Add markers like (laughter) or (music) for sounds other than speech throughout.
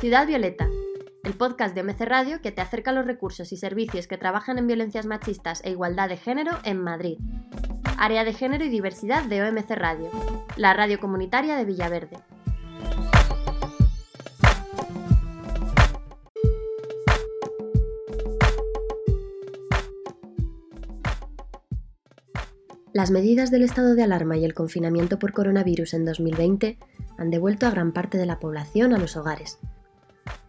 Ciudad Violeta, el podcast de OMC Radio que te acerca a los recursos y servicios que trabajan en violencias machistas e igualdad de género en Madrid. Área de Género y Diversidad de OMC Radio, la radio comunitaria de Villaverde. Las medidas del estado de alarma y el confinamiento por coronavirus en 2020 han devuelto a gran parte de la población a los hogares.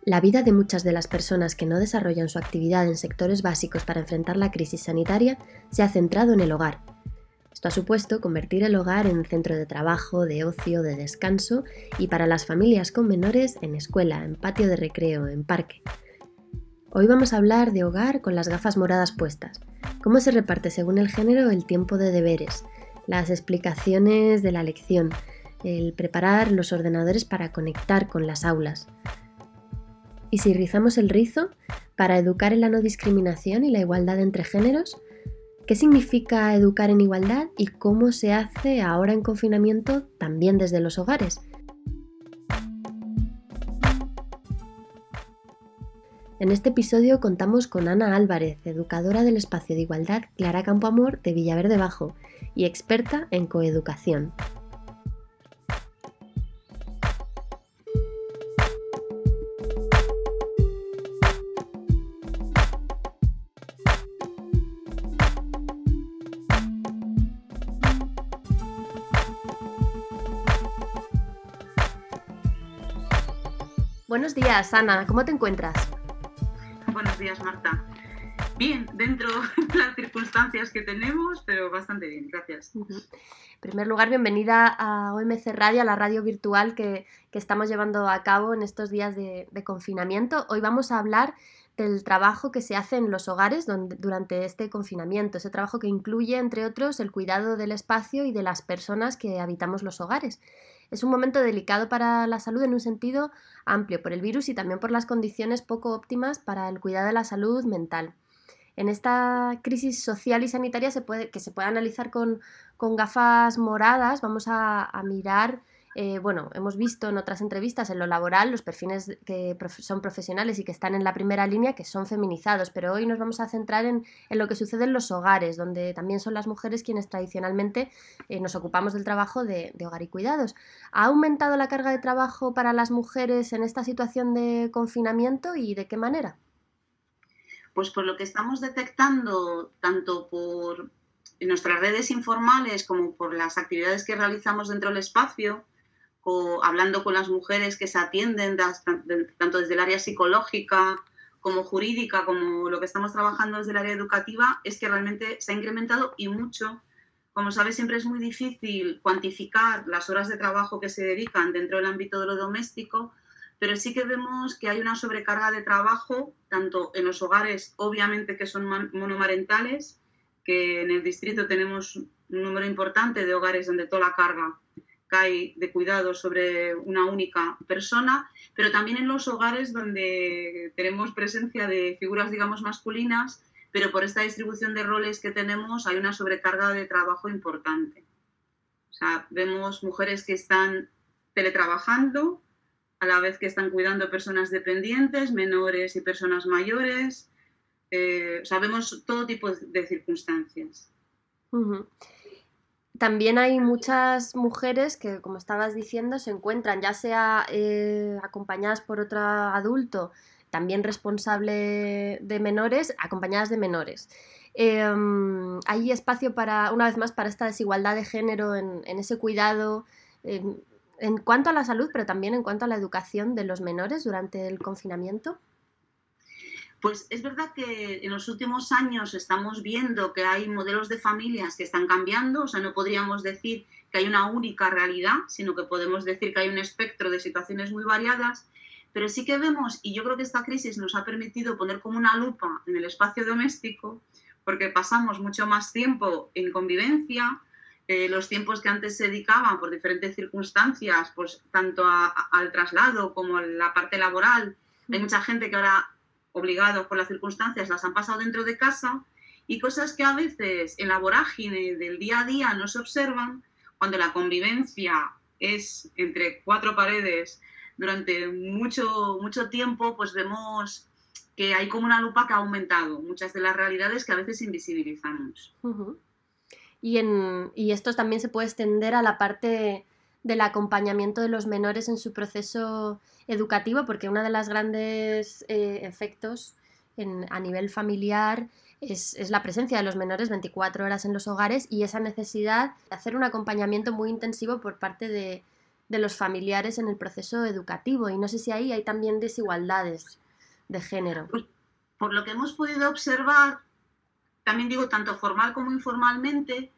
La vida de muchas de las personas que no desarrollan su actividad en sectores básicos para enfrentar la crisis sanitaria se ha centrado en el hogar. Esto ha supuesto convertir el hogar en centro de trabajo, de ocio, de descanso y para las familias con menores en escuela, en patio de recreo, en parque. Hoy vamos a hablar de hogar con las gafas moradas puestas, cómo se reparte según el género el tiempo de deberes, las explicaciones de la lección, el preparar los ordenadores para conectar con las aulas. ¿Y si rizamos el rizo para educar en la no discriminación y la igualdad entre géneros? ¿Qué significa educar en igualdad y cómo se hace ahora en confinamiento también desde los hogares? En este episodio contamos con Ana Álvarez, educadora del espacio de igualdad Clara Campoamor de Villaverde Bajo y experta en coeducación. Días, Ana, ¿cómo te encuentras? Buenos días, Marta. Bien, dentro de las circunstancias que tenemos, pero bastante bien, gracias. En primer lugar, bienvenida a OMC Radio, a la radio virtual que, estamos llevando a cabo en estos días de, confinamiento. Hoy vamos a hablar del trabajo que se hace en los hogares durante este confinamiento, ese trabajo que incluye, entre otros, el cuidado del espacio y de las personas que habitamos los hogares. Es un momento delicado para la salud en un sentido amplio, por el virus y también por las condiciones poco óptimas para el cuidado de la salud mental. En esta crisis social y sanitaria se puede, que se puede analizar con, gafas moradas, vamos a mirar eh, bueno, hemos visto en otras entrevistas en lo laboral los perfiles que son profesionales y que están en la primera línea que son feminizados, pero hoy nos vamos a centrar en, lo que sucede en los hogares, donde también son las mujeres quienes tradicionalmente eh, nos ocupamos del trabajo de, hogar y cuidados. ¿Ha aumentado la carga de trabajo para las mujeres en esta situación de confinamiento y de qué manera? Pues por lo que estamos detectando, tanto por nuestras redes informales como por las actividades que realizamos dentro del espacio, hablando con las mujeres que se atienden tanto desde el área psicológica como jurídica, como lo que estamos trabajando desde el área educativa, es que realmente se ha incrementado y mucho. Como sabes, siempre es muy difícil cuantificar las horas de trabajo que se dedican dentro del ámbito de lo doméstico, pero sí que vemos que hay una sobrecarga de trabajo, tanto en los hogares, obviamente que son monomarentales, que en el distrito tenemos un número importante de hogares donde toda la carga cae de cuidado sobre una única persona, pero también en los hogares donde tenemos presencia de figuras, digamos, masculinas, pero por esta distribución de roles que tenemos hay una sobrecarga de trabajo importante. O sea, vemos mujeres que están teletrabajando, a la vez que están cuidando personas dependientes, menores y personas mayores. Eh, sabemos todo tipo de circunstancias. También hay muchas mujeres que, como estabas diciendo, se encuentran ya sea eh, acompañadas por otro adulto, también responsable de menores, acompañadas de menores. Em, hay espacio para, una vez más, para esta desigualdad de género en, ese cuidado en cuanto a la salud, pero también en cuanto a la educación de los menores durante el confinamiento. Pues es verdad que en los últimos años estamos viendo que hay modelos de familias que están cambiando, o sea, no podríamos decir que hay una única realidad, sino que podemos decir que hay un espectro de situaciones muy variadas, pero sí que vemos, y yo creo que esta crisis nos ha permitido poner como una lupa en el espacio doméstico, porque pasamos mucho más tiempo en convivencia, eh, los tiempos que antes se dedicaban por diferentes circunstancias, pues tanto al traslado como a la parte laboral, hay mucha gente que ahora obligados por las circunstancias, las han pasado dentro de casa y cosas que a veces en la vorágine del día a día no se observan cuando la convivencia es entre cuatro paredes durante mucho, mucho tiempo, pues vemos que hay como una lupa que ha aumentado muchas de las realidades que a veces invisibilizamos. y, en, y esto también se puede extender a la parte del acompañamiento de los menores en su proceso educativo, porque uno de los grandes eh, efectos a nivel familiar es, la presencia de los menores 24 horas en los hogares y esa necesidad de hacer un acompañamiento muy intensivo por parte de, los familiares en el proceso educativo. Y no sé si ahí hay también desigualdades de género. Pues, por lo que hemos podido observar, también digo tanto formal como informalmente,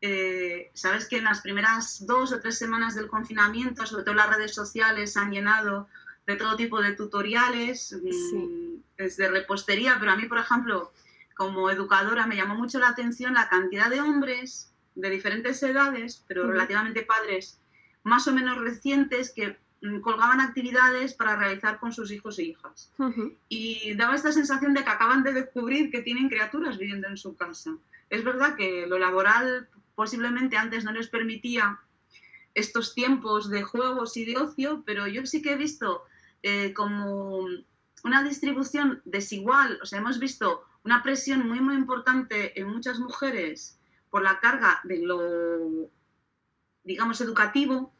eh, sabes que en las primeras dos o tres semanas del confinamiento, sobre todo las redes sociales han llenado de todo tipo de tutoriales, mm, desde repostería, pero a mí, por ejemplo, como educadora me llamó mucho la atención la cantidad de hombres de diferentes edades, pero relativamente padres, más o menos recientes, que Mm, colgaban actividades para realizar con sus hijos e hijas. Y daba esta sensación de que acaban de descubrir que tienen criaturas viviendo en su casa. Es verdad que lo laboral posiblemente antes no les permitía estos tiempos de juegos y de ocio, pero yo sí que he visto eh, como una distribución desigual, o sea, hemos visto una presión muy, muy importante en muchas mujeres por la carga de lo digamos, educativo,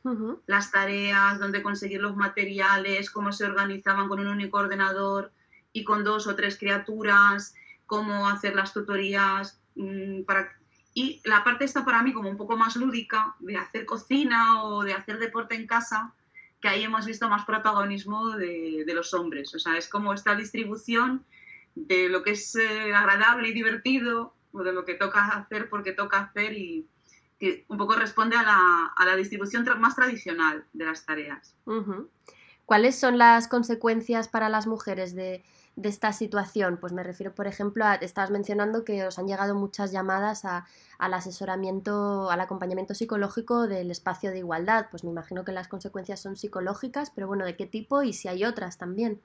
las tareas, dónde conseguir los materiales, cómo se organizaban con un único ordenador y con dos o tres criaturas, cómo hacer las tutorías. Mm, para... Y la parte está para mí como un poco más lúdica, de hacer cocina o de hacer deporte en casa, que ahí hemos visto más protagonismo de, los hombres. O sea, es como esta distribución de lo que es eh, agradable y divertido, o de lo que toca hacer porque toca hacer y, que un poco responde a la, distribución más tradicional de las tareas. ¿Cuáles son las consecuencias para las mujeres de, esta situación? Pues me refiero, por ejemplo, a, estabas mencionando que os han llegado muchas llamadas al asesoramiento, al acompañamiento psicológico del espacio de igualdad. Pues me imagino que las consecuencias son psicológicas, pero bueno, ¿de qué tipo y si hay otras también?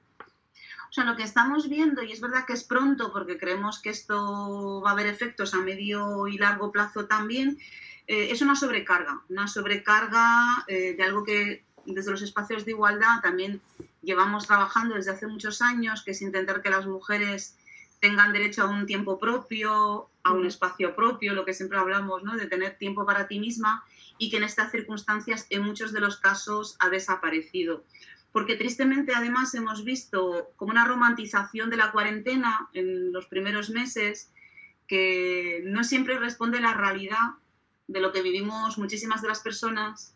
O sea, lo que estamos viendo, y es verdad que es pronto porque creemos que esto va a haber efectos a medio y largo plazo también, eh, es una sobrecarga, una sobrecarga eh, de algo que desde los espacios de igualdad también llevamos trabajando desde hace muchos años, que es intentar que las mujeres tengan derecho a un tiempo propio, a un espacio propio, lo que siempre hablamos, ¿no? de tener tiempo para ti misma y que en estas circunstancias en muchos de los casos ha desaparecido. Porque tristemente además hemos visto como una romantización de la cuarentena en los primeros meses que no siempre responde a la realidad de lo que vivimos muchísimas de las personas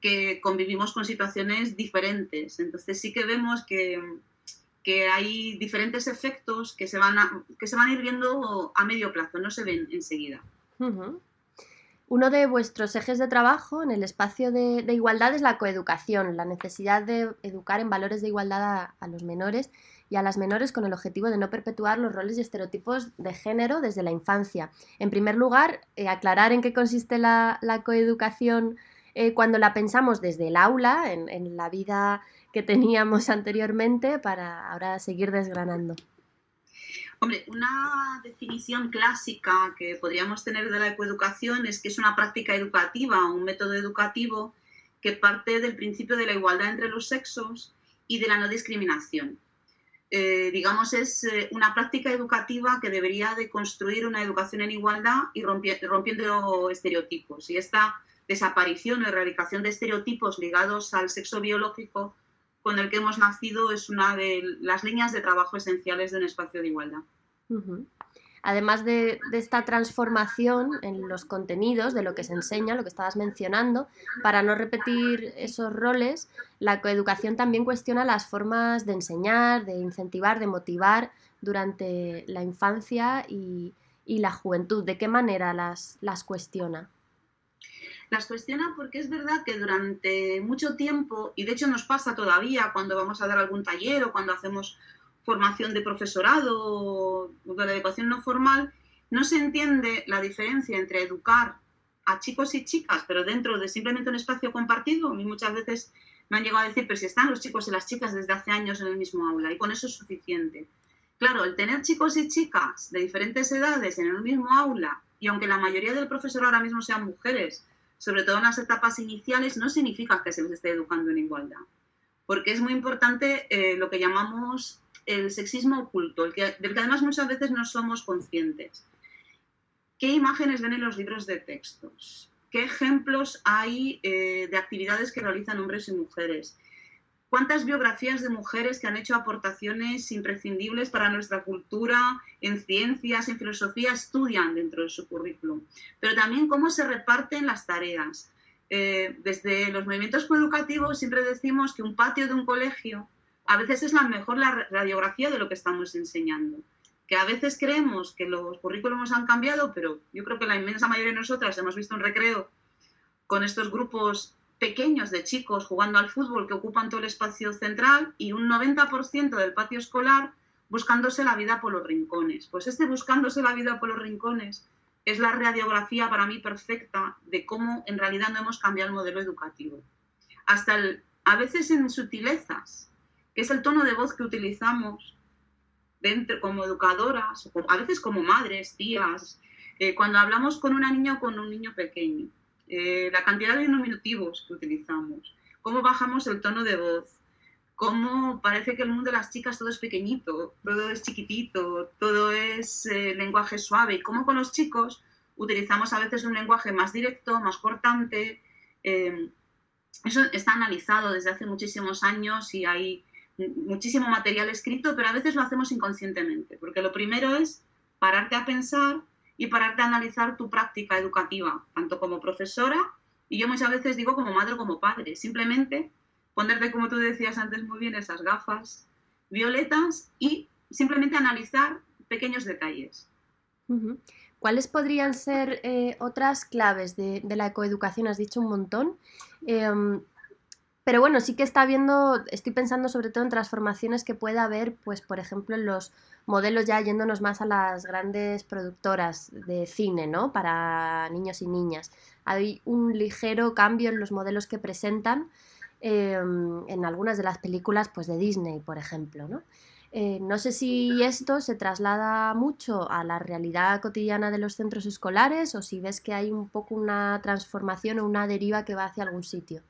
que convivimos con situaciones diferentes. Entonces sí que vemos que, hay diferentes efectos que se, van a, que se van ir viendo a medio plazo, no se ven enseguida. Uno de vuestros ejes de trabajo en el espacio de, igualdad es la coeducación, la necesidad de educar en valores de igualdad a los menores y a las menores con el objetivo de no perpetuar los roles y estereotipos de género desde la infancia. En primer lugar, eh, aclarar en qué consiste la, coeducación eh, cuando la pensamos desde el aula, en, la vida que teníamos (laughs) anteriormente, para ahora seguir desgranando. Hombre, una definición clásica que podríamos tener de la coeducación es que es una práctica educativa, un método educativo que parte del principio de la igualdad entre los sexos y de la no discriminación. Eh, digamos, es eh, una práctica educativa que debería de construir una educación en igualdad y rompiendo estereotipos. Y esta desaparición o erradicación de estereotipos ligados al sexo biológico con el que hemos nacido es una de las líneas de trabajo esenciales de un espacio de igualdad además de, esta transformación en los contenidos, de lo que se enseña, lo que estabas mencionando, para no repetir esos roles, la coeducación también cuestiona las formas de enseñar, de incentivar, de motivar durante la infancia y, la juventud. ¿De qué manera las, las cuestiona? Las cuestiona porque es verdad que durante mucho tiempo, y de hecho nos pasa todavía cuando vamos a dar algún taller o cuando hacemos formación de profesorado o de la educación no formal, no se entiende la diferencia entre educar a chicos y chicas, pero dentro de simplemente un espacio compartido. A mí muchas veces me han llegado a decir, pero si están los chicos y las chicas desde hace años en el mismo aula, y con eso es suficiente. Claro, el tener chicos y chicas de diferentes edades en el mismo aula, y aunque la mayoría del profesor ahora mismo sean mujeres, sobre todo en las etapas iniciales, no significa que se les esté educando en igualdad porque es muy importante eh, lo que llamamos el sexismo oculto, del que además muchas veces no somos conscientes. ¿Qué imágenes ven en los libros de textos? ¿Qué ejemplos hay eh, de actividades que realizan hombres y mujeres? ¿Cuántas biografías de mujeres que han hecho aportaciones imprescindibles para nuestra cultura, en ciencias, en filosofía, estudian dentro de su currículum? Pero también cómo se reparten las tareas. Eh, desde los movimientos coeducativos siempre decimos que un patio de un colegio a veces es la mejor radiografía de lo que estamos enseñando. Que a veces creemos que los currículums han cambiado, pero yo creo que la inmensa mayoría de nosotras hemos visto un recreo con estos grupos pequeños de chicos jugando al fútbol que ocupan todo el espacio central y un 90% del patio escolar buscándose la vida por los rincones. Pues este buscándose la vida por los rincones es la radiografía para mí perfecta de cómo en realidad no hemos cambiado el modelo educativo. Hasta a veces en sutilezas, que es el tono de voz que utilizamos como educadoras, a veces como madres, tías, eh, cuando hablamos con una niña o con un niño pequeño. Eh, la cantidad de diminutivos que utilizamos, cómo bajamos el tono de voz, cómo parece que el mundo de las chicas todo es pequeñito, todo es chiquitito, todo es eh, lenguaje suave, y cómo con los chicos utilizamos a veces un lenguaje más directo, más cortante. Em, eso está analizado desde hace muchísimos años y hay muchísimo material escrito, pero a veces lo hacemos inconscientemente, porque lo primero es pararte a pensar y pararte a analizar tu práctica educativa, tanto como profesora y yo muchas veces digo como madre o como padre. Simplemente ponerte, como tú decías antes muy bien, esas gafas violetas y simplemente analizar pequeños detalles. ¿Cuáles podrían ser eh, otras claves de, la ecoeducación? Has dicho un montón. Em, pero bueno, sí que está viendo, estoy pensando sobre todo en transformaciones que pueda haber, pues por ejemplo, en los modelos ya yéndonos más a las grandes productoras de cine, ¿no? Para niños y niñas. Hay un ligero cambio en los modelos que presentan em, en algunas de las películas, pues de Disney, por ejemplo, ¿no? Eh, no sé si esto se traslada mucho a la realidad cotidiana de los centros escolares o si ves que hay un poco una transformación o una deriva que va hacia algún sitio.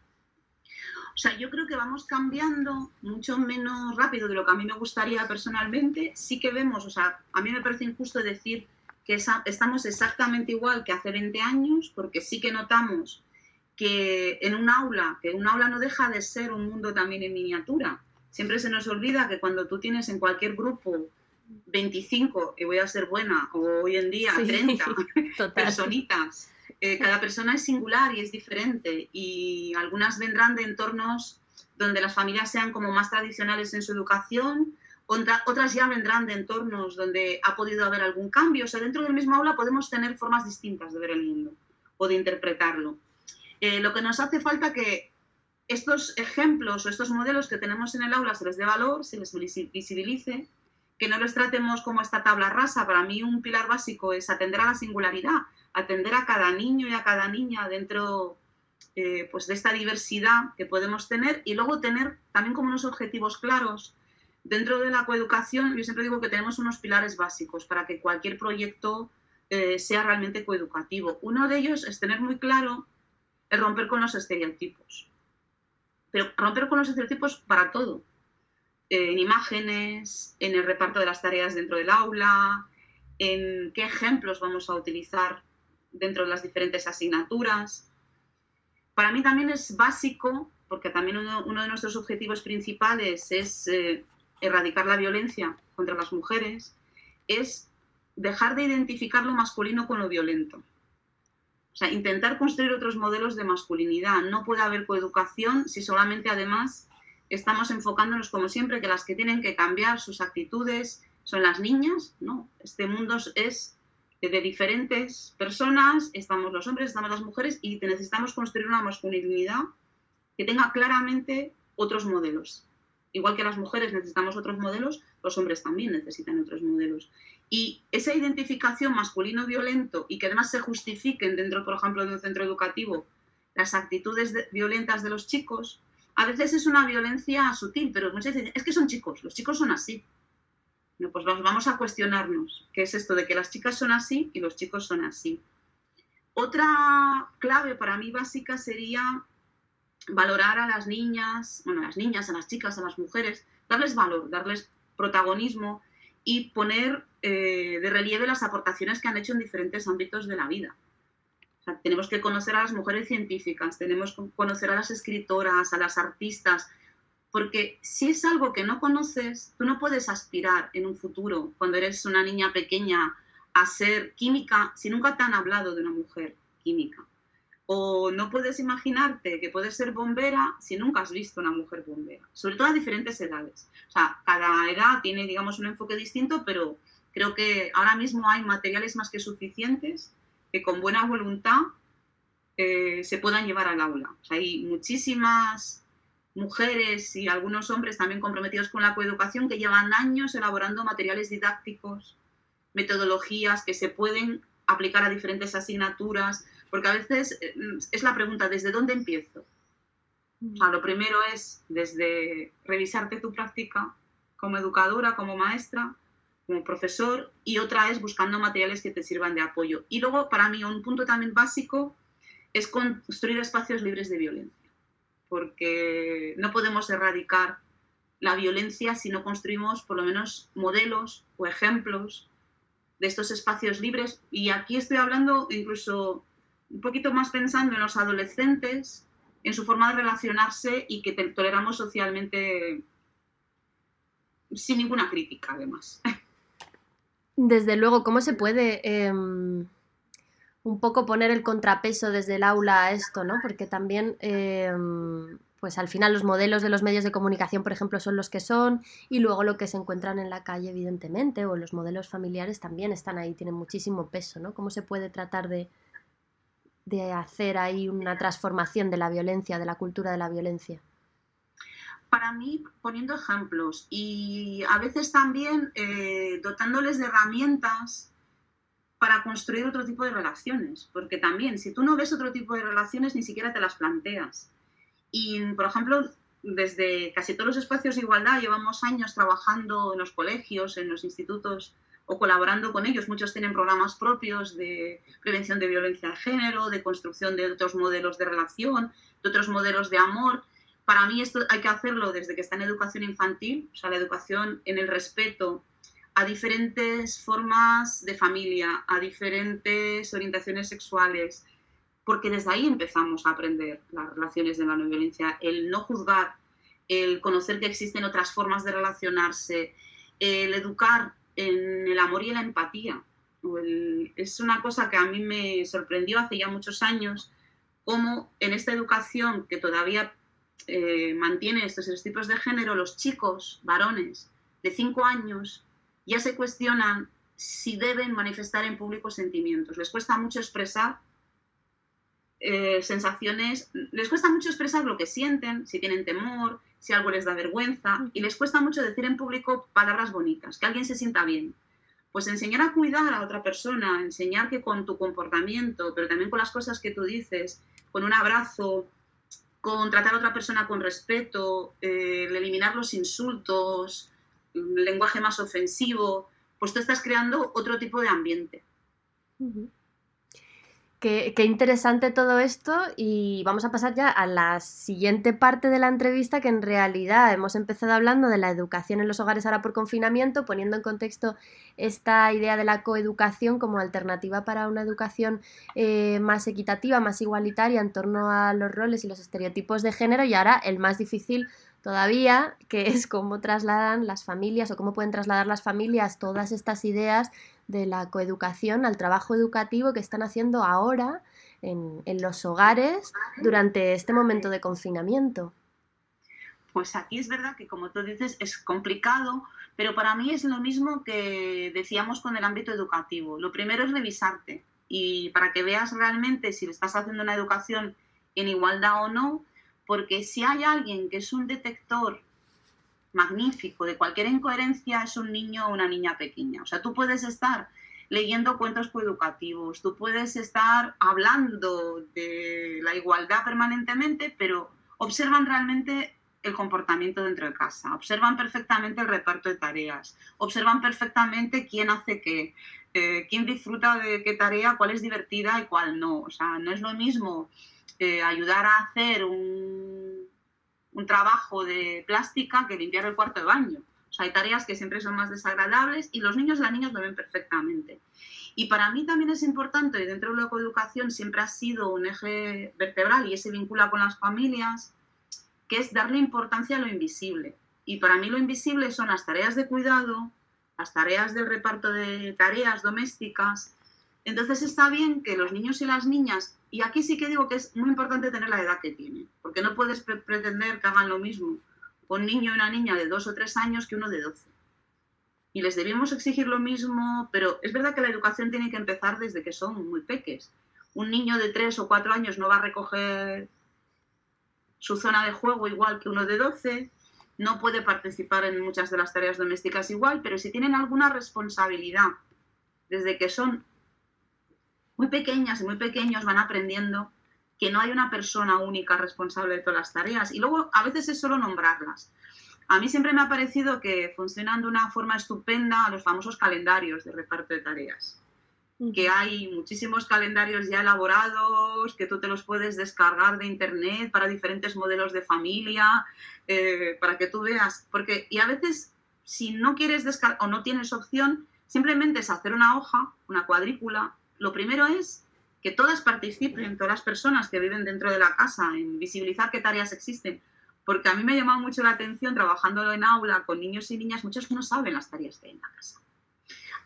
O sea, yo creo que vamos cambiando mucho menos rápido de lo que a mí me gustaría personalmente. Sí que vemos, o sea, a mí me parece injusto decir que estamos exactamente igual que hace 20 años, porque sí que notamos que en un aula, que un aula no deja de ser un mundo también en miniatura. Siempre se nos olvida que cuando tú tienes en cualquier grupo 25, y voy a ser buena, o hoy en día 30 (laughs) personitas eh, cada persona es singular y es diferente y algunas vendrán de entornos donde las familias sean como más tradicionales en su educación, otras ya vendrán de entornos donde ha podido haber algún cambio. O sea, dentro del mismo aula podemos tener formas distintas de ver el mundo o de interpretarlo. Eh, lo que nos hace falta que estos ejemplos o estos modelos que tenemos en el aula se les dé valor, se les visibilice, que no los tratemos como esta tabla rasa. Para mí un pilar básico es atender a la singularidad, atender a cada niño y a cada niña dentro eh, pues de esta diversidad que podemos tener y luego tener también como unos objetivos claros. Dentro de la coeducación, yo siempre digo que tenemos unos pilares básicos para que cualquier proyecto eh, sea realmente coeducativo. Uno de ellos es tener muy claro el romper con los estereotipos. Pero romper con los estereotipos para todo. En imágenes, en el reparto de las tareas dentro del aula, en qué ejemplos vamos a utilizar dentro de las diferentes asignaturas. Para mí también es básico, porque también uno, de nuestros objetivos principales es eh, erradicar la violencia contra las mujeres, es dejar de identificar lo masculino con lo violento. O sea, intentar construir otros modelos de masculinidad. No puede haber coeducación si solamente además estamos enfocándonos como siempre que las que tienen que cambiar sus actitudes son las niñas. No, este mundo es de diferentes personas, estamos los hombres, estamos las mujeres y necesitamos construir una masculinidad que tenga claramente otros modelos. Igual que las mujeres necesitamos otros modelos, los hombres también necesitan otros modelos. Y esa identificación masculino-violento y que además se justifiquen dentro, por ejemplo, de un centro educativo las actitudes violentas de los chicos, a veces es una violencia sutil, pero muchas veces es que son chicos, los chicos son así pues vamos a cuestionarnos qué es esto de que las chicas son así y los chicos son así. Otra clave para mí básica sería valorar a las niñas, bueno, a las niñas, a las chicas, a las mujeres, darles valor, darles protagonismo y poner eh, de relieve las aportaciones que han hecho en diferentes ámbitos de la vida. Tenemos que conocer a las mujeres científicas, tenemos que conocer a las escritoras, a las artistas, porque si es algo que no conoces, tú no puedes aspirar en un futuro, cuando eres una niña pequeña, a ser química si nunca te han hablado de una mujer química. O no puedes imaginarte que puedes ser bombera si nunca has visto una mujer bombera, sobre todo a diferentes edades. O sea, cada edad tiene, digamos, un enfoque distinto, pero creo que ahora mismo hay materiales más que suficientes que con buena voluntad eh, se puedan llevar al aula. O sea, hay muchísimas mujeres y algunos hombres también comprometidos con la coeducación que llevan años elaborando materiales didácticos, metodologías que se pueden aplicar a diferentes asignaturas, porque a veces eh, es la pregunta, ¿desde dónde empiezo? lo primero es desde revisarte tu práctica como educadora, como maestra, como profesor, y otra es buscando materiales que te sirvan de apoyo. Y luego, para mí, un punto también básico es construir espacios libres de violencia, porque no podemos erradicar la violencia si no construimos por lo menos modelos o ejemplos de estos espacios libres. Y aquí estoy hablando incluso un poquito más pensando en los adolescentes, en su forma de relacionarse y que toleramos socialmente sin ninguna crítica, además. Desde luego, ¿cómo se puede em, un poco poner el contrapeso desde el aula a esto, ¿no? Porque también, em, pues al final los modelos de los medios de comunicación, por ejemplo, son los que son, y luego lo que se encuentran en la calle, evidentemente, o los modelos familiares también están ahí, tienen muchísimo peso, ¿no? ¿Cómo se puede tratar de, de hacer ahí una transformación de la violencia, de la cultura de la violencia? Para mí, poniendo ejemplos y a veces también eh, dotándoles de herramientas para construir otro tipo de relaciones, porque también si tú no ves otro tipo de relaciones ni siquiera te las planteas. Y, por ejemplo, desde casi todos los espacios de igualdad llevamos años trabajando en los colegios, en los institutos o colaborando con ellos. Muchos tienen programas propios de prevención de violencia de género, de construcción de otros modelos de relación, de otros modelos de amor. Para mí esto hay que hacerlo desde que está en educación infantil, o sea, la educación en el respeto a diferentes formas de familia, a diferentes orientaciones sexuales, porque desde ahí empezamos a aprender las relaciones de la no violencia, el no juzgar, el conocer que existen otras formas de relacionarse, el educar en el amor y la empatía. es una cosa que a mí me sorprendió hace ya muchos años, cómo en esta educación que todavía eh, mantiene estos estereotipos de género, los chicos, varones de 5 años, ya se cuestionan si deben manifestar en público sentimientos. Les cuesta mucho expresar eh, sensaciones, les cuesta mucho expresar lo que sienten, si tienen temor, si algo les da vergüenza y les cuesta mucho decir en público palabras bonitas, que alguien se sienta bien. Pues enseñar a cuidar a otra persona, enseñar que con tu comportamiento, pero también con las cosas que tú dices, con un abrazo, con tratar a otra persona con respeto, eh, eliminar los insultos, lenguaje más ofensivo, pues tú estás creando otro tipo de ambiente. Qué, interesante todo esto y vamos a pasar ya a la siguiente parte de la entrevista que en realidad hemos empezado hablando de la educación en los hogares ahora por confinamiento, poniendo en contexto esta idea de la coeducación como alternativa para una educación eh, más equitativa, más igualitaria en torno a los roles y los estereotipos de género y ahora el más difícil todavía, que es cómo trasladan las familias o cómo pueden trasladar las familias todas estas ideas de la coeducación al trabajo educativo que están haciendo ahora en, los hogares durante este momento de confinamiento. Pues aquí es verdad que, como tú dices, es complicado, pero para mí es lo mismo que decíamos con el ámbito educativo. Lo primero es revisarte y para que veas realmente si estás haciendo una educación en igualdad o no, porque si hay alguien que es un detector magnífico de cualquier incoherencia es un niño o una niña pequeña. O sea, tú puedes estar leyendo cuentos coeducativos, tú puedes estar hablando de la igualdad permanentemente, pero observan realmente el comportamiento dentro de casa, observan perfectamente el reparto de tareas, observan perfectamente quién hace qué, eh, quién disfruta de qué tarea, cuál es divertida y cuál no. O sea, no es lo mismo eh, ayudar a hacer un un trabajo de plástica que limpiar el cuarto de baño. O sea, hay tareas que siempre son más desagradables y los niños y las niñas lo ven perfectamente. Y para mí también es importante, y dentro de la coeducación siempre ha sido un eje vertebral y se vincula con las familias, que es darle importancia a lo invisible. Y para mí lo invisible son las tareas de cuidado, las tareas del reparto de tareas domésticas. Entonces está bien que los niños y las niñas, y aquí sí que digo que es muy importante tener la edad que tienen, porque no puedes pretender que hagan lo mismo un niño y una niña de dos o tres años que uno de doce. Y les debemos exigir lo mismo, pero es verdad que la educación tiene que empezar desde que son muy peques. Un niño de tres o cuatro años no va a recoger su zona de juego igual que uno de doce, no puede participar en muchas de las tareas domésticas igual, pero si tienen alguna responsabilidad desde que son muy pequeñas y muy pequeños van aprendiendo que no hay una persona única responsable de todas las tareas y luego a veces es solo nombrarlas. A mí siempre me ha parecido que funcionan de una forma estupenda los famosos calendarios de reparto de tareas que hay muchísimos calendarios ya elaborados, que tú te los puedes descargar de internet para diferentes modelos de familia, eh, para que tú veas, porque y a veces si no quieres descargar o no tienes opción, simplemente es hacer una hoja, una cuadrícula. Lo primero es que todas participen, todas las personas que viven dentro de la casa, en visibilizar qué tareas existen. Porque a mí me ha llamado mucho la atención trabajándolo en aula con niños y niñas, muchos no saben las tareas que hay en la casa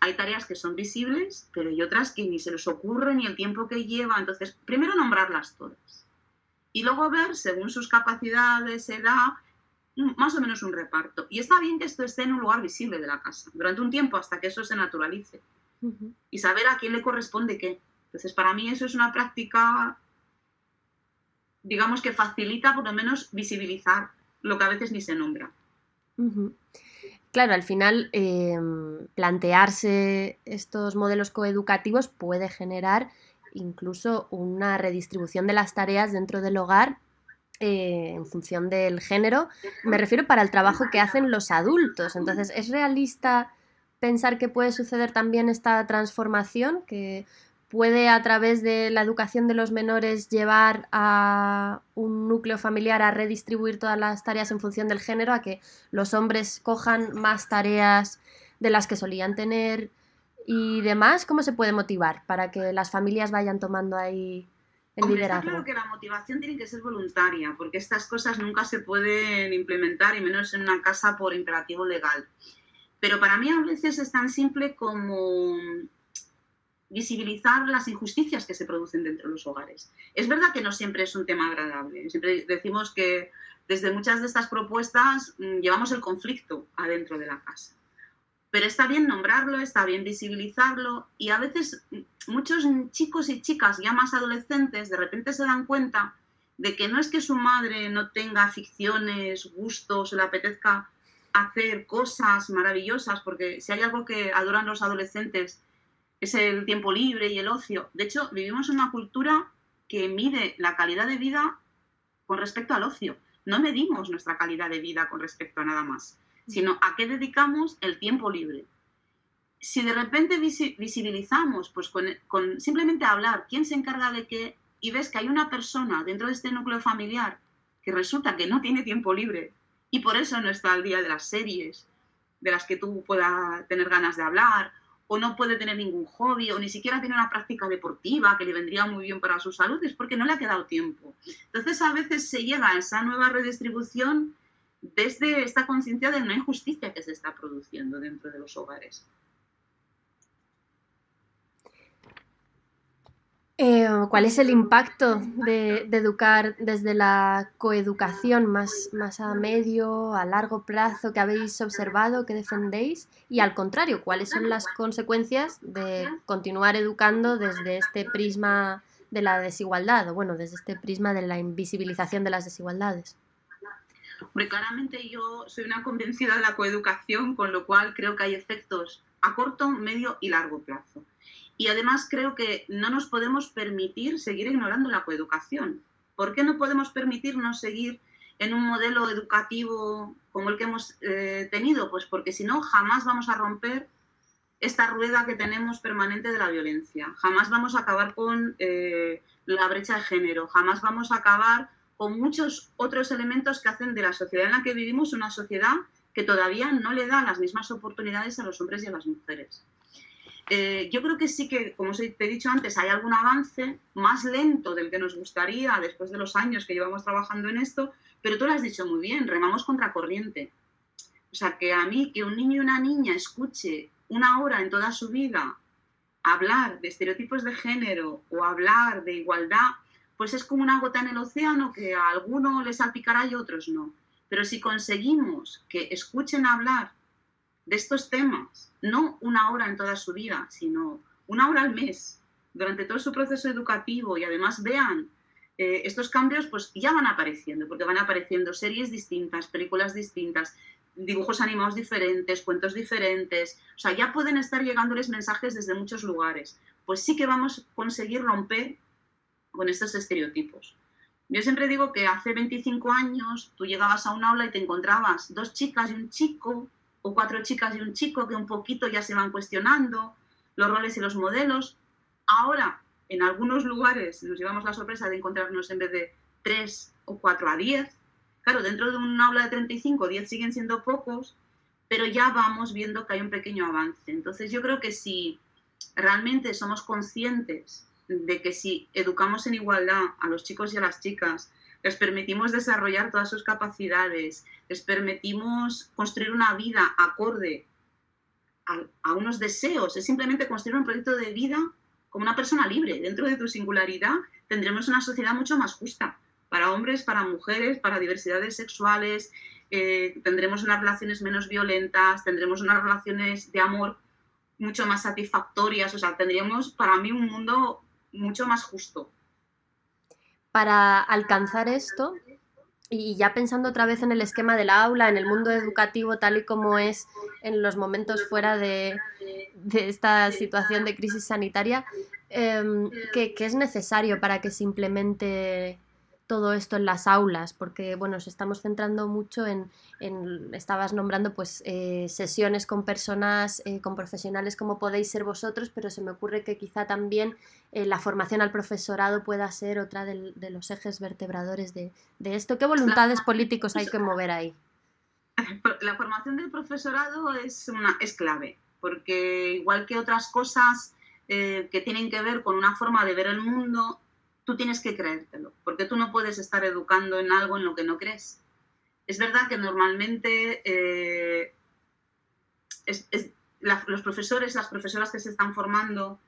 hay tareas que son visibles, pero hay otras que ni se les ocurre ni el tiempo que lleva. Entonces, primero nombrarlas todas. Y luego ver, según sus capacidades, edad, más o menos un reparto. Y está bien que esto esté en un lugar visible de la casa, durante un tiempo hasta que eso se naturalice. Y saber a quién le corresponde qué. Entonces, para mí eso es una práctica, digamos que facilita por lo menos visibilizar lo que a veces ni se nombra. Claro, al final em, plantearse estos modelos coeducativos puede generar incluso una redistribución de las tareas dentro del hogar eh, en función del género. Me refiero para el trabajo que hacen los adultos. Entonces, ¿es realista pensar que puede suceder también esta transformación? Que puede a través de la educación de los menores llevar a un núcleo familiar a redistribuir todas las tareas en función del género, a que los hombres cojan más tareas de las que solían tener y demás, ¿cómo se puede motivar para que las familias vayan tomando ahí el liderazgo? Está claro que la motivación tiene que ser voluntaria, porque estas cosas nunca se pueden implementar, y menos en una casa por imperativo legal. Pero para mí a veces es tan simple como visibilizar las injusticias que se producen dentro de los hogares. Es verdad que no siempre es un tema agradable. Siempre decimos que desde muchas de estas propuestas mm, llevamos el conflicto adentro de la casa. Pero está bien nombrarlo, está bien visibilizarlo y a veces mm, muchos chicos y chicas ya más adolescentes de repente se dan cuenta de que no es que su madre no tenga aficiones, gustos, le apetezca hacer cosas maravillosas, porque si hay algo que adoran los adolescentes es el tiempo libre y el ocio. De hecho, vivimos en una cultura que mide la calidad de vida con respecto al ocio. No medimos nuestra calidad de vida con respecto a nada más, sino a qué dedicamos el tiempo libre. Si de repente visibilizamos, pues con, simplemente hablar quién se encarga de qué, y ves que hay una persona dentro de este núcleo familiar que resulta que no tiene tiempo libre y por eso no está al día de las series de las que tú puedas tener ganas de hablar o no puede tener ningún hobby, o ni siquiera tiene una práctica deportiva que le vendría muy bien para su salud, es porque no le ha quedado tiempo. Entonces a veces se llega a esa nueva redistribución desde esta conciencia de no injusticia que se está produciendo dentro de los hogares. Eh, ¿Cuál es el impacto de, educar desde la coeducación más, a medio, a largo plazo que habéis observado, que defendéis? Y al contrario, ¿cuáles son las consecuencias de continuar educando desde este prisma de la desigualdad, o bueno, desde este prisma de la invisibilización de las desigualdades? Hombre, claramente yo soy una convencida de la coeducación, con lo cual creo que hay efectos a corto, medio y largo plazo. Y además creo que no nos podemos permitir seguir ignorando la coeducación. ¿Por qué no podemos permitirnos seguir en un modelo educativo como el que hemos eh, tenido? Pues porque si no, jamás vamos a romper esta rueda que tenemos permanente de la violencia. Jamás vamos a acabar con eh, la brecha de género, jamás vamos a acabar con muchos otros elementos que hacen de la sociedad en la que vivimos una sociedad que todavía no le da las mismas oportunidades a los hombres y a las mujeres. Eh, yo creo que sí que, como te he dicho antes, hay algún avance más lento del que nos gustaría después de los años que llevamos trabajando en esto, pero tú lo has dicho muy bien, remamos contra corriente. O sea, que a mí, que un niño y una niña escuche una hora en toda su vida hablar de estereotipos de género o hablar de igualdad, pues es como una gota en el océano que a algunos les salpicará y a otros no. Pero si conseguimos que escuchen hablar de estos temas, no una hora en toda su vida, sino una hora al mes, durante todo su proceso educativo y además vean eh, estos cambios, pues ya van apareciendo, porque van apareciendo series distintas, películas distintas, dibujos animados diferentes, cuentos diferentes, o sea, ya pueden estar llegándoles mensajes desde muchos lugares. Pues sí que vamos a conseguir romper con estos estereotipos. Yo siempre digo que hace 25 años tú llegabas a un aula y te encontrabas dos chicas y un chico, o cuatro chicas y un chico que un poquito ya se van cuestionando los roles y los modelos. Ahora, en algunos lugares nos llevamos la sorpresa de encontrarnos en vez de tres o cuatro a diez. Claro, dentro de un aula de 35, 10 siguen siendo pocos, pero ya vamos viendo que hay un pequeño avance. Entonces yo creo que si realmente somos conscientes de que si educamos en igualdad a los chicos y a las chicas, les permitimos desarrollar todas sus capacidades, les permitimos construir una vida acorde a, unos deseos, es simplemente construir un proyecto de vida como una persona libre. Dentro de tu singularidad tendremos una sociedad mucho más justa para hombres, para mujeres, para diversidades sexuales, eh, tendremos unas relaciones menos violentas, tendremos unas relaciones de amor mucho más satisfactorias, o sea, tendríamos para mí un mundo mucho más justo. Para alcanzar esto, y ya pensando otra vez en el esquema del aula, en el mundo educativo tal y como es en los momentos fuera de, esta situación de crisis sanitaria, em, ¿qué, es necesario para que se implemente todo esto en las aulas, porque bueno, nos estamos centrando mucho en, estabas nombrando pues eh, sesiones con personas, eh, con profesionales como podéis ser vosotros, pero se me ocurre que quizá también eh, la formación al profesorado pueda ser otra de, los ejes vertebradores de, esto. ¿Qué voluntades políticos hay que mover ahí? La formación del profesorado es, una, es clave, porque igual que otras cosas que tienen que ver con una forma de ver el mundo, tú tienes que creértelo, porque tú no puedes estar educando en algo en lo que no crees. Es verdad que normalmente eh, los profesores, las profesoras que se están formando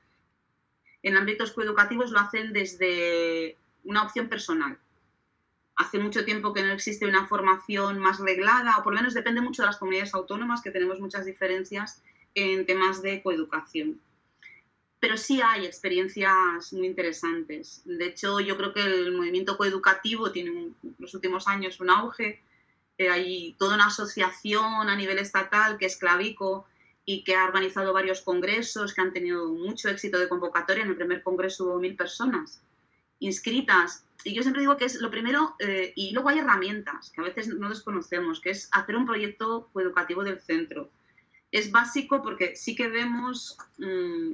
en ámbitos coeducativos lo hacen desde una opción personal. Hace mucho tiempo que no existe una formación más reglada, o por lo menos depende mucho de las comunidades autónomas, que tenemos muchas diferencias en temas de coeducación pero sí hay experiencias muy interesantes. De hecho, yo creo que el movimiento coeducativo tiene en los últimos años un auge. Eh, hay toda una asociación a nivel estatal que es Clavico y que ha organizado varios congresos que han tenido mucho éxito de convocatoria. En el primer congreso hubo mil personas inscritas. Y yo siempre digo que es lo primero, eh, y luego hay herramientas que a veces no desconocemos, que es hacer un proyecto coeducativo del centro. Es básico porque sí que vemos mm,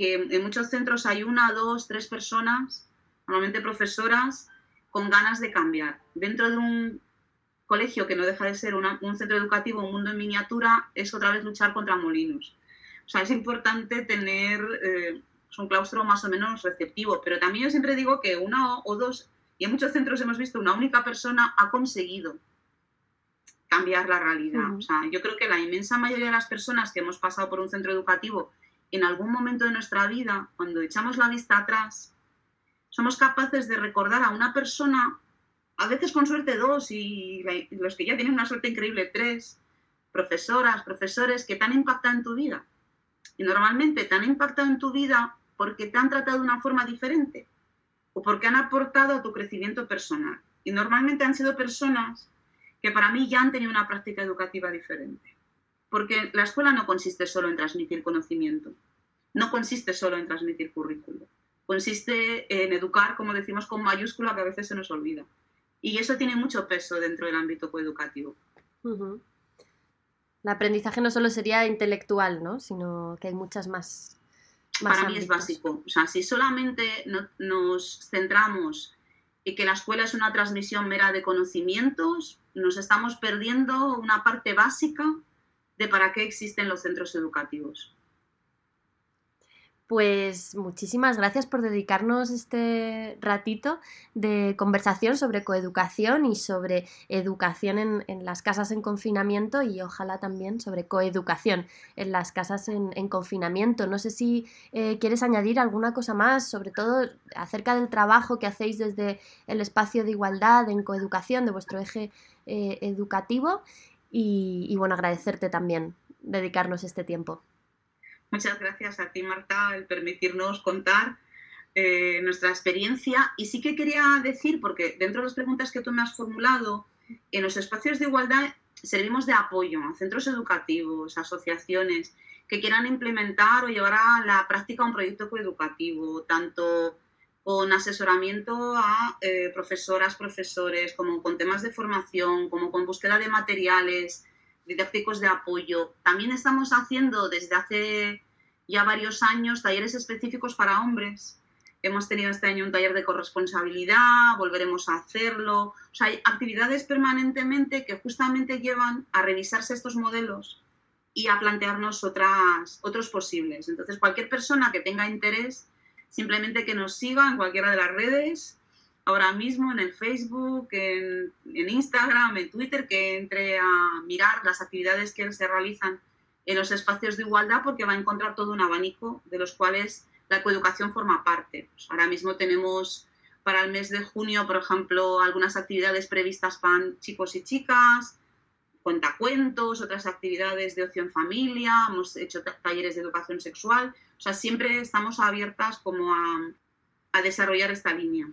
que en muchos centros hay una, dos, tres personas, normalmente profesoras, con ganas de cambiar. Dentro de un colegio que no deja de ser un centro educativo, un mundo en miniatura, es otra vez luchar contra molinos. O sea, es importante tener eh, un claustro más o menos receptivo, pero también yo siempre digo que una o, dos, y en muchos centros hemos visto una única persona ha conseguido cambiar la realidad. O sea, yo creo que la inmensa mayoría de las personas que hemos pasado por un centro educativo en algún momento de nuestra vida, cuando echamos la vista atrás, somos capaces de recordar a una persona, a veces con suerte dos y los que ya tienen una suerte increíble tres, profesoras, profesores que te han impactado en tu vida. Y normalmente te han impactado en tu vida porque te han tratado de una forma diferente o porque han aportado a tu crecimiento personal. Y normalmente han sido personas que para mí ya han tenido una práctica educativa diferente. Porque la escuela no consiste solo en transmitir conocimiento, no consiste solo en transmitir currículo, consiste en educar, como decimos con mayúscula, que a veces se nos olvida. Y eso tiene mucho peso dentro del ámbito coeducativo. El aprendizaje no solo sería intelectual, ¿no? sino que hay muchas más. Para mí es básico. O sea, si solamente nos centramos y que la escuela es una transmisión mera de conocimientos, nos estamos perdiendo una parte básica de para qué existen los centros educativos. Pues muchísimas gracias por dedicarnos este ratito de conversación sobre coeducación y sobre educación en, las casas en confinamiento y ojalá también sobre coeducación en las casas en, confinamiento. No sé si eh, quieres añadir alguna cosa más, sobre todo acerca del trabajo que hacéis desde el espacio de igualdad en coeducación de vuestro eje eh, educativo y, bueno, agradecerte también dedicarnos este tiempo. Muchas gracias a ti, Marta, el permitirnos contar eh, nuestra experiencia. Y sí que quería decir, porque dentro de las preguntas que tú me has formulado, en los espacios de igualdad servimos de apoyo a centros educativos, asociaciones que quieran implementar o llevar a la práctica un proyecto coeducativo, tanto con asesoramiento a eh, profesoras, profesores, como con temas de formación, como con búsqueda de materiales, didácticos de apoyo. También estamos haciendo desde hace ya varios años talleres específicos para hombres. Hemos tenido este año un taller de corresponsabilidad, volveremos a hacerlo. O sea, hay actividades permanentemente que justamente llevan a revisarse estos modelos y a plantearnos otras, otros posibles. Entonces, cualquier persona que tenga interés, simplemente que nos siga en cualquiera de las redes ahora mismo en el Facebook, en, Instagram, en Twitter, que entre a mirar las actividades que se realizan en los espacios de igualdad porque va a encontrar todo un abanico de los cuales la coeducación forma parte. Pues ahora mismo tenemos para el mes de junio, por ejemplo, algunas actividades previstas para chicos y chicas, cuentacuentos, otras actividades de ocio en familia, hemos hecho talleres de educación sexual. O sea, siempre estamos abiertas como a, desarrollar esta línea.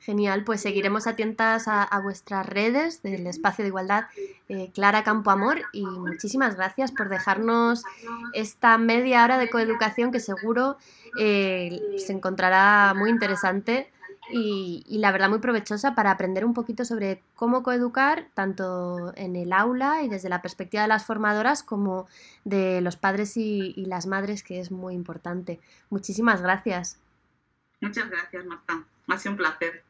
Genial, pues seguiremos atentas a, vuestras redes del espacio de igualdad eh, Clara Campo Amor y muchísimas gracias por dejarnos esta media hora de coeducación que seguro eh, se encontrará muy interesante y, y, la verdad muy provechosa para aprender un poquito sobre cómo coeducar tanto en el aula y desde la perspectiva de las formadoras como de los padres y, y las madres que es muy importante. Muchísimas gracias. Muchas gracias, Marta. Ha sido un placer.